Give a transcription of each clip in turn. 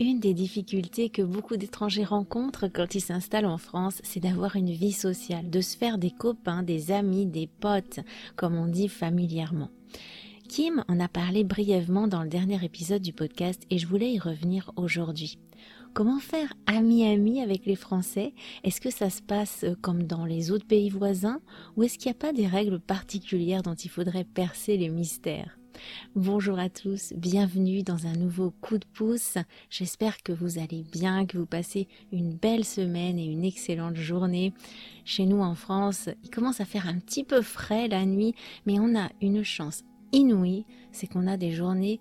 Une des difficultés que beaucoup d'étrangers rencontrent quand ils s'installent en France, c'est d'avoir une vie sociale, de se faire des copains, des amis, des potes, comme on dit familièrement. Kim en a parlé brièvement dans le dernier épisode du podcast et je voulais y revenir aujourd'hui. Comment faire ami-ami avec les Français? Est-ce que ça se passe comme dans les autres pays voisins? Ou est-ce qu'il n'y a pas des règles particulières dont il faudrait percer les mystères? Bonjour à tous, bienvenue dans un nouveau coup de pouce. J'espère que vous allez bien, que vous passez une belle semaine et une excellente journée. Chez nous en France, il commence à faire un petit peu frais la nuit, mais on a une chance inouïe, c'est qu'on a des journées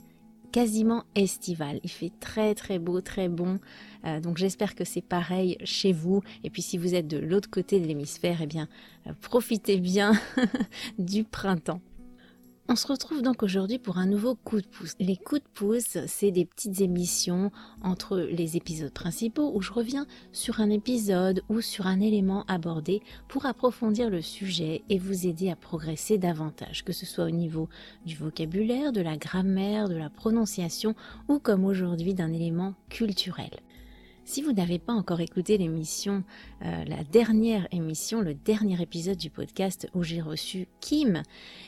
quasiment estivales. Il fait très très beau, très bon. Euh, donc j'espère que c'est pareil chez vous. Et puis si vous êtes de l'autre côté de l'hémisphère, eh bien euh, profitez bien du printemps. On se retrouve donc aujourd'hui pour un nouveau coup de pouce. Les coups de pouce, c'est des petites émissions entre les épisodes principaux où je reviens sur un épisode ou sur un élément abordé pour approfondir le sujet et vous aider à progresser davantage, que ce soit au niveau du vocabulaire, de la grammaire, de la prononciation ou comme aujourd'hui d'un élément culturel. Si vous n'avez pas encore écouté l'émission, euh, la dernière émission, le dernier épisode du podcast où j'ai reçu Kim,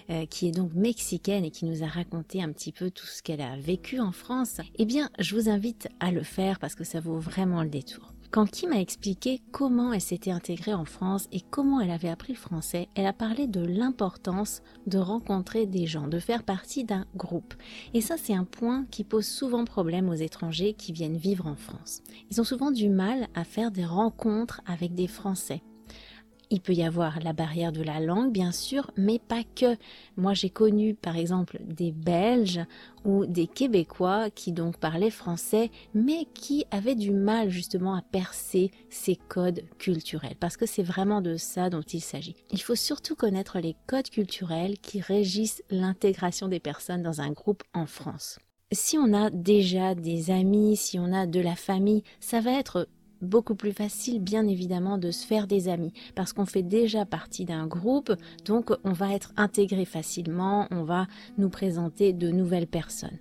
euh, qui est donc mexicaine et qui nous a raconté un petit peu tout ce qu'elle a vécu en France, eh bien, je vous invite à le faire parce que ça vaut vraiment le détour. Quand Kim a expliqué comment elle s'était intégrée en France et comment elle avait appris le français, elle a parlé de l'importance de rencontrer des gens, de faire partie d'un groupe. Et ça, c'est un point qui pose souvent problème aux étrangers qui viennent vivre en France. Ils ont souvent du mal à faire des rencontres avec des Français. Il peut y avoir la barrière de la langue, bien sûr, mais pas que. Moi, j'ai connu, par exemple, des Belges ou des Québécois qui donc parlaient français, mais qui avaient du mal justement à percer ces codes culturels, parce que c'est vraiment de ça dont il s'agit. Il faut surtout connaître les codes culturels qui régissent l'intégration des personnes dans un groupe en France. Si on a déjà des amis, si on a de la famille, ça va être beaucoup plus facile bien évidemment de se faire des amis parce qu'on fait déjà partie d'un groupe donc on va être intégré facilement, on va nous présenter de nouvelles personnes.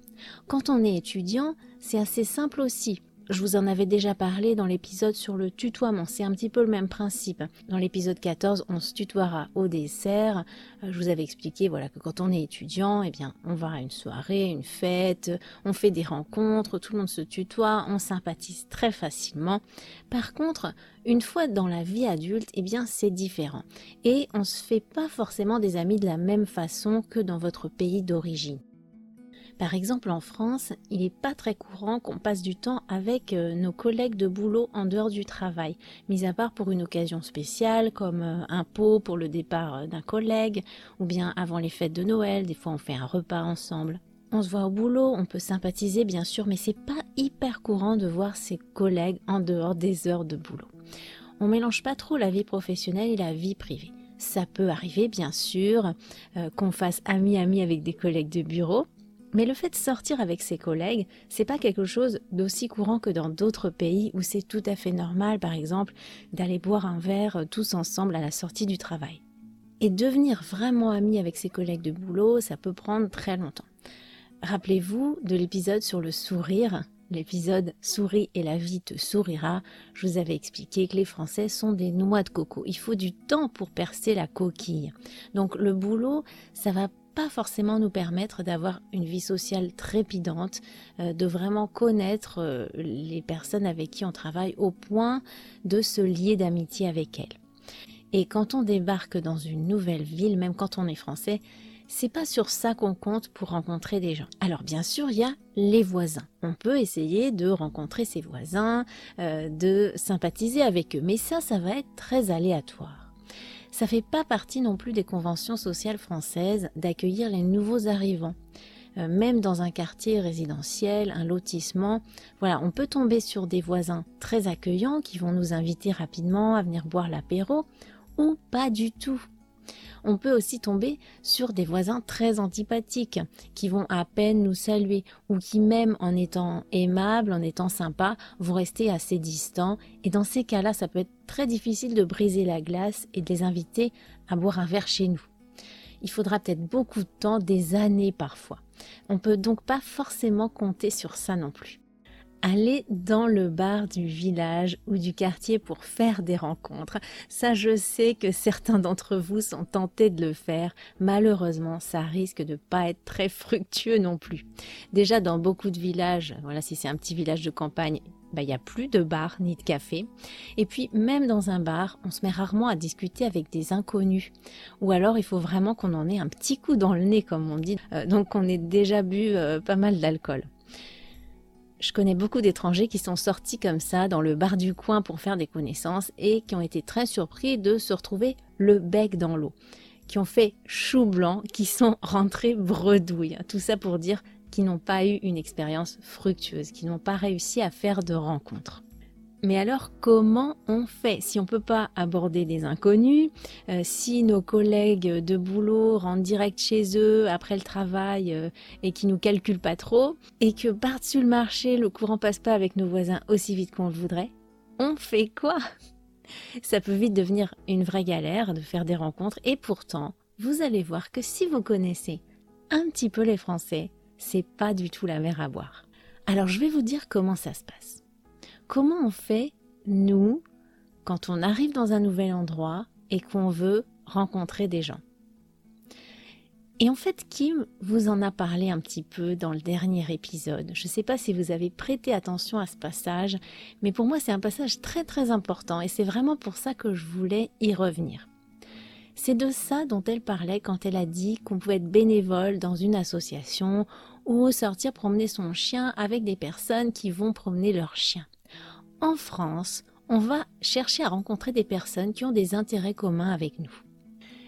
Quand on est étudiant, c'est assez simple aussi je vous en avais déjà parlé dans l'épisode sur le tutoiement, c'est un petit peu le même principe. Dans l'épisode 14, on se tutoiera au dessert. Euh, je vous avais expliqué voilà que quand on est étudiant, eh bien, on va à une soirée, une fête, on fait des rencontres, tout le monde se tutoie, on sympathise très facilement. Par contre, une fois dans la vie adulte, eh bien, c'est différent. Et on se fait pas forcément des amis de la même façon que dans votre pays d'origine. Par exemple, en France, il n'est pas très courant qu'on passe du temps avec euh, nos collègues de boulot en dehors du travail, mis à part pour une occasion spéciale comme euh, un pot pour le départ euh, d'un collègue, ou bien avant les fêtes de Noël, des fois on fait un repas ensemble. On se voit au boulot, on peut sympathiser bien sûr, mais c'est pas hyper courant de voir ses collègues en dehors des heures de boulot. On mélange pas trop la vie professionnelle et la vie privée. Ça peut arriver bien sûr qu'on fasse ami-ami avec des collègues de bureau, mais le fait de sortir avec ses collègues, c'est pas quelque chose d'aussi courant que dans d'autres pays où c'est tout à fait normal, par exemple, d'aller boire un verre euh, tous ensemble à la sortie du travail. Et devenir vraiment ami avec ses collègues de boulot, ça peut prendre très longtemps. Rappelez-vous de l'épisode sur le sourire, l'épisode Souris et la vie te sourira. Je vous avais expliqué que les Français sont des noix de coco. Il faut du temps pour percer la coquille. Donc le boulot, ça va pas forcément nous permettre d'avoir une vie sociale trépidante, euh, de vraiment connaître euh, les personnes avec qui on travaille au point de se lier d'amitié avec elles. Et quand on débarque dans une nouvelle ville, même quand on est français, c'est pas sur ça qu'on compte pour rencontrer des gens. Alors bien sûr, il y a les voisins. On peut essayer de rencontrer ses voisins, euh, de sympathiser avec eux, mais ça, ça va être très aléatoire ça fait pas partie non plus des conventions sociales françaises d'accueillir les nouveaux arrivants. euh, même dans un quartier résidentiel, un lotissement. Voilà, on peut tomber sur des voisins très accueillants qui vont nous inviter rapidement à venir boire l'apéro ou pas du tout on peut aussi tomber sur des voisins très antipathiques qui vont à peine nous saluer ou qui même en étant aimables, en étant sympas, vont rester assez distants et dans ces cas-là, ça peut être très difficile de briser la glace et de les inviter à boire un verre chez nous. Il faudra peut-être beaucoup de temps, des années parfois. On peut donc pas forcément compter sur ça non plus aller dans le bar du village ou du quartier pour faire des rencontres. Ça, je sais que certains d'entre vous sont tentés de le faire. Malheureusement, ça risque de pas être très fructueux non plus. Déjà, dans beaucoup de villages, voilà, si c'est un petit village de campagne, bah, il n'y a plus de bar ni de café. Et puis, même dans un bar, on se met rarement à discuter avec des inconnus. Ou alors, il faut vraiment qu'on en ait un petit coup dans le nez, comme on dit. Euh, donc, qu'on ait déjà bu euh, pas mal d'alcool. Je connais beaucoup d'étrangers qui sont sortis comme ça dans le bar du coin pour faire des connaissances et qui ont été très surpris de se retrouver le bec dans l'eau, qui ont fait chou blanc, qui sont rentrés bredouilles. Tout ça pour dire qu'ils n'ont pas eu une expérience fructueuse, qu'ils n'ont pas réussi à faire de rencontres. Mais alors, comment on fait si on ne peut pas aborder des inconnus, euh, si nos collègues de boulot rentrent direct chez eux après le travail euh, et qui nous calculent pas trop, et que par-dessus le marché, le courant passe pas avec nos voisins aussi vite qu'on le voudrait On fait quoi? Ça peut vite devenir une vraie galère de faire des rencontres, et pourtant, vous allez voir que si vous connaissez un petit peu les Français, c'est pas du tout la mer à boire. Alors je vais vous dire comment ça se passe. Comment on fait, nous, quand on arrive dans un nouvel endroit et qu'on veut rencontrer des gens? Et en fait, Kim vous en a parlé un petit peu dans le dernier épisode. Je ne sais pas si vous avez prêté attention à ce passage, mais pour moi c'est un passage très très important et c'est vraiment pour ça que je voulais y revenir. C'est de ça dont elle parlait quand elle a dit qu'on pouvait être bénévole dans une association ou sortir promener son chien avec des personnes qui vont promener leur chien en France, on va chercher à rencontrer des personnes qui ont des intérêts communs avec nous.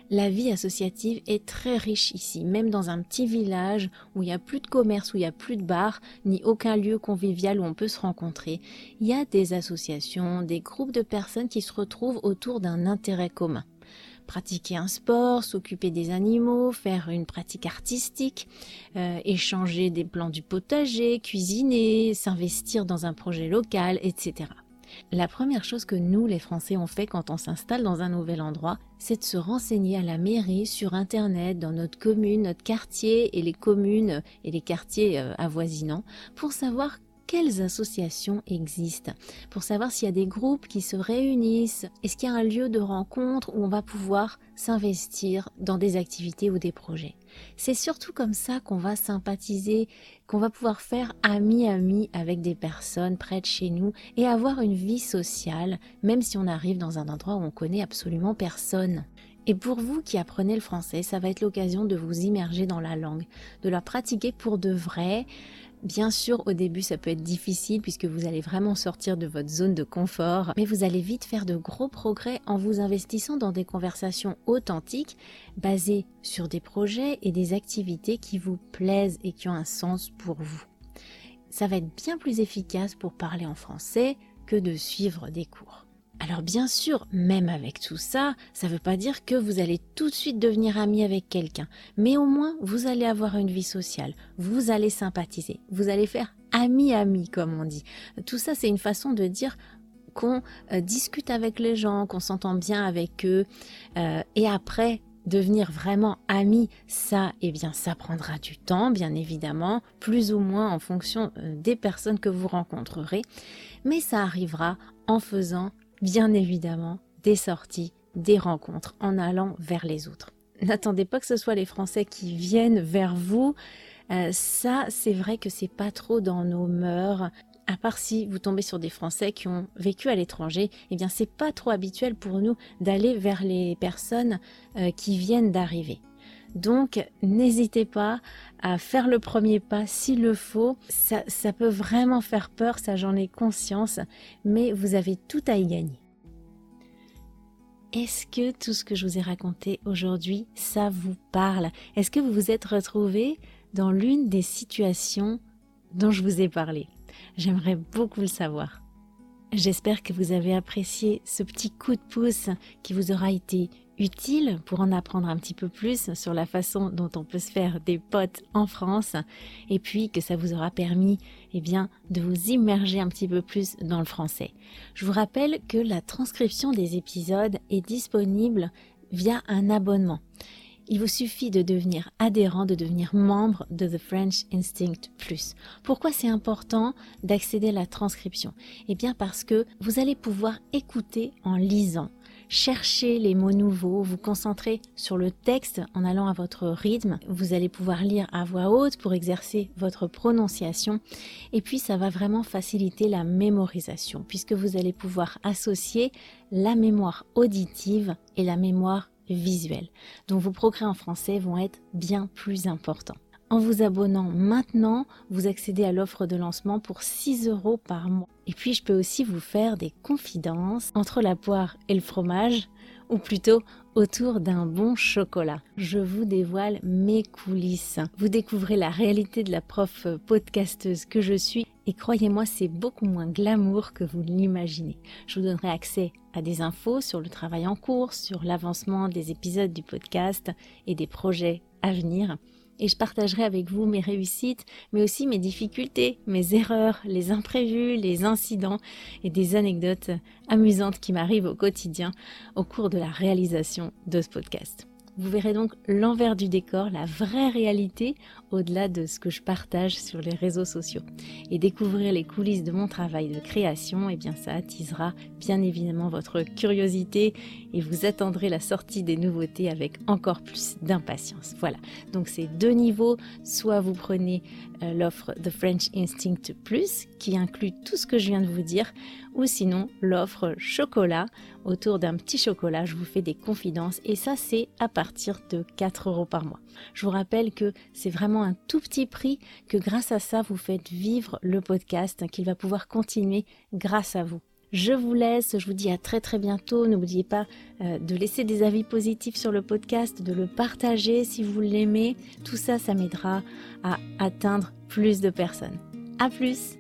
La vie associative est très riche ici, même dans un petit village où il n'y a plus de commerce, où il n'y a plus de bar, ni aucun lieu convivial où on peut se rencontrer. Il y a des associations, des groupes de personnes qui se retrouvent autour d'un intérêt commun pratiquer un sport, s'occuper des animaux, faire une pratique artistique, euh, échanger des plans du potager, cuisiner, s'investir dans un projet local, etc. La première chose que nous, les Français, on fait quand on s'installe dans un nouvel endroit, c'est de se renseigner à la mairie, sur Internet, dans notre commune, notre quartier et les communes et les quartiers euh, avoisinants, pour savoir quelles associations existent, pour savoir s'il y a des groupes qui se réunissent, est-ce qu'il y a un lieu de rencontre où on va pouvoir s'investir dans des activités ou des projets? C'est surtout comme ça qu'on va sympathiser, qu'on va pouvoir faire ami-ami avec des personnes près de chez nous et avoir une vie sociale, même si on arrive dans un endroit où on connaît absolument personne. Et pour vous qui apprenez le français, ça va être l'occasion de vous immerger dans la langue, de la pratiquer pour de vrai, Bien sûr, au début, ça peut être difficile puisque vous allez vraiment sortir de votre zone de confort, mais vous allez vite faire de gros progrès en vous investissant dans des conversations authentiques basées sur des projets et des activités qui vous plaisent et qui ont un sens pour vous. Ça va être bien plus efficace pour parler en français que de suivre des cours. Alors bien sûr, même avec tout ça, ça ne veut pas dire que vous allez tout de suite devenir ami avec quelqu'un, mais au moins vous allez avoir une vie sociale, vous allez sympathiser, vous allez faire ami-ami comme on dit. Tout ça c'est une façon de dire qu'on euh, discute avec les gens, qu'on s'entend bien avec eux, euh, et après devenir vraiment ami, ça, eh bien, ça prendra du temps, bien évidemment, plus ou moins en fonction euh, des personnes que vous rencontrerez, mais ça arrivera en faisant bien évidemment des sorties, des rencontres en allant vers les autres. N'attendez pas que ce soit les Français qui viennent vers vous. Euh, ça, c'est vrai que c'est pas trop dans nos mœurs. À part si vous tombez sur des Français qui ont vécu à l'étranger, eh bien c'est pas trop habituel pour nous d'aller vers les personnes euh, qui viennent d'arriver. Donc n'hésitez pas à faire le premier pas s'il le faut. Ça, peut vraiment faire peur, ça j'en ai conscience, mais vous avez tout à y gagner. Est-ce que tout ce que je vous ai raconté aujourd'hui, ça vous parle? Est-ce que vous vous êtes retrouvé dans l'une des situations dont je vous ai parlé? J'aimerais beaucoup le savoir. J'espère que vous avez apprécié ce petit coup de pouce qui vous aura été utile pour en apprendre un petit peu plus sur la façon dont on peut se faire des potes en France et puis que ça vous aura permis eh bien de vous immerger un petit peu plus dans le français. Je vous rappelle que la transcription des épisodes est disponible via un abonnement. Il vous suffit de devenir adhérent, de devenir membre de The French Instinct Plus. Pourquoi c'est important d'accéder à la transcription? Eh bien parce que vous allez pouvoir écouter en lisant chercher les mots nouveaux, vous concentrer sur le texte en allant à votre rythme. Vous allez pouvoir lire à voix haute pour exercer votre prononciation. Et puis ça va vraiment faciliter la mémorisation puisque vous allez pouvoir associer la mémoire auditive et la mémoire visuelle. Donc vos progrès en français vont être bien plus importants. En vous abonnant maintenant, vous accédez à l'offre de lancement pour 6 euros par mois. Et puis je peux aussi vous faire des confidences entre la poire et le fromage, ou plutôt autour d'un bon chocolat. Je vous dévoile mes coulisses. Vous découvrez la réalité de la prof podcasteuse que je suis et croyez-moi, c'est beaucoup moins glamour que vous l'imaginez. Je vous donnerai accès à des infos sur le travail en cours, sur l'avancement des épisodes du podcast et des projets à venir et je partagerai avec vous mes réussites, mais aussi mes difficultés, mes erreurs, les imprévus, les incidents et des anecdotes amusantes qui m'arrivent au quotidien au cours de la réalisation de ce podcast. Vous verrez donc l'envers du décor, la vraie réalité au-delà de ce que je partage sur les réseaux sociaux. Et découvrir les coulisses de mon travail de création, eh bien ça attisera bien évidemment votre curiosité et vous attendrez la sortie des nouveautés avec encore plus d'impatience. Voilà, donc c'est deux niveaux, soit vous prenez euh, l'offre The French Instinct Plus qui inclut tout ce que je viens de vous dire, ou sinon l'offre chocolat autour d'un petit chocolat, je vous fais des confidences et ça c'est à partir de 4 euros par mois. Je vous rappelle que c'est vraiment un tout petit prix que grâce à ça vous faites vivre le podcast qu'il va pouvoir continuer grâce à vous. Je vous laisse, je vous dis à très très bientôt. N'oubliez pas euh, de laisser des avis positifs sur le podcast, de le partager si vous l'aimez. Tout ça, ça m'aidera à atteindre plus de personnes. À plus!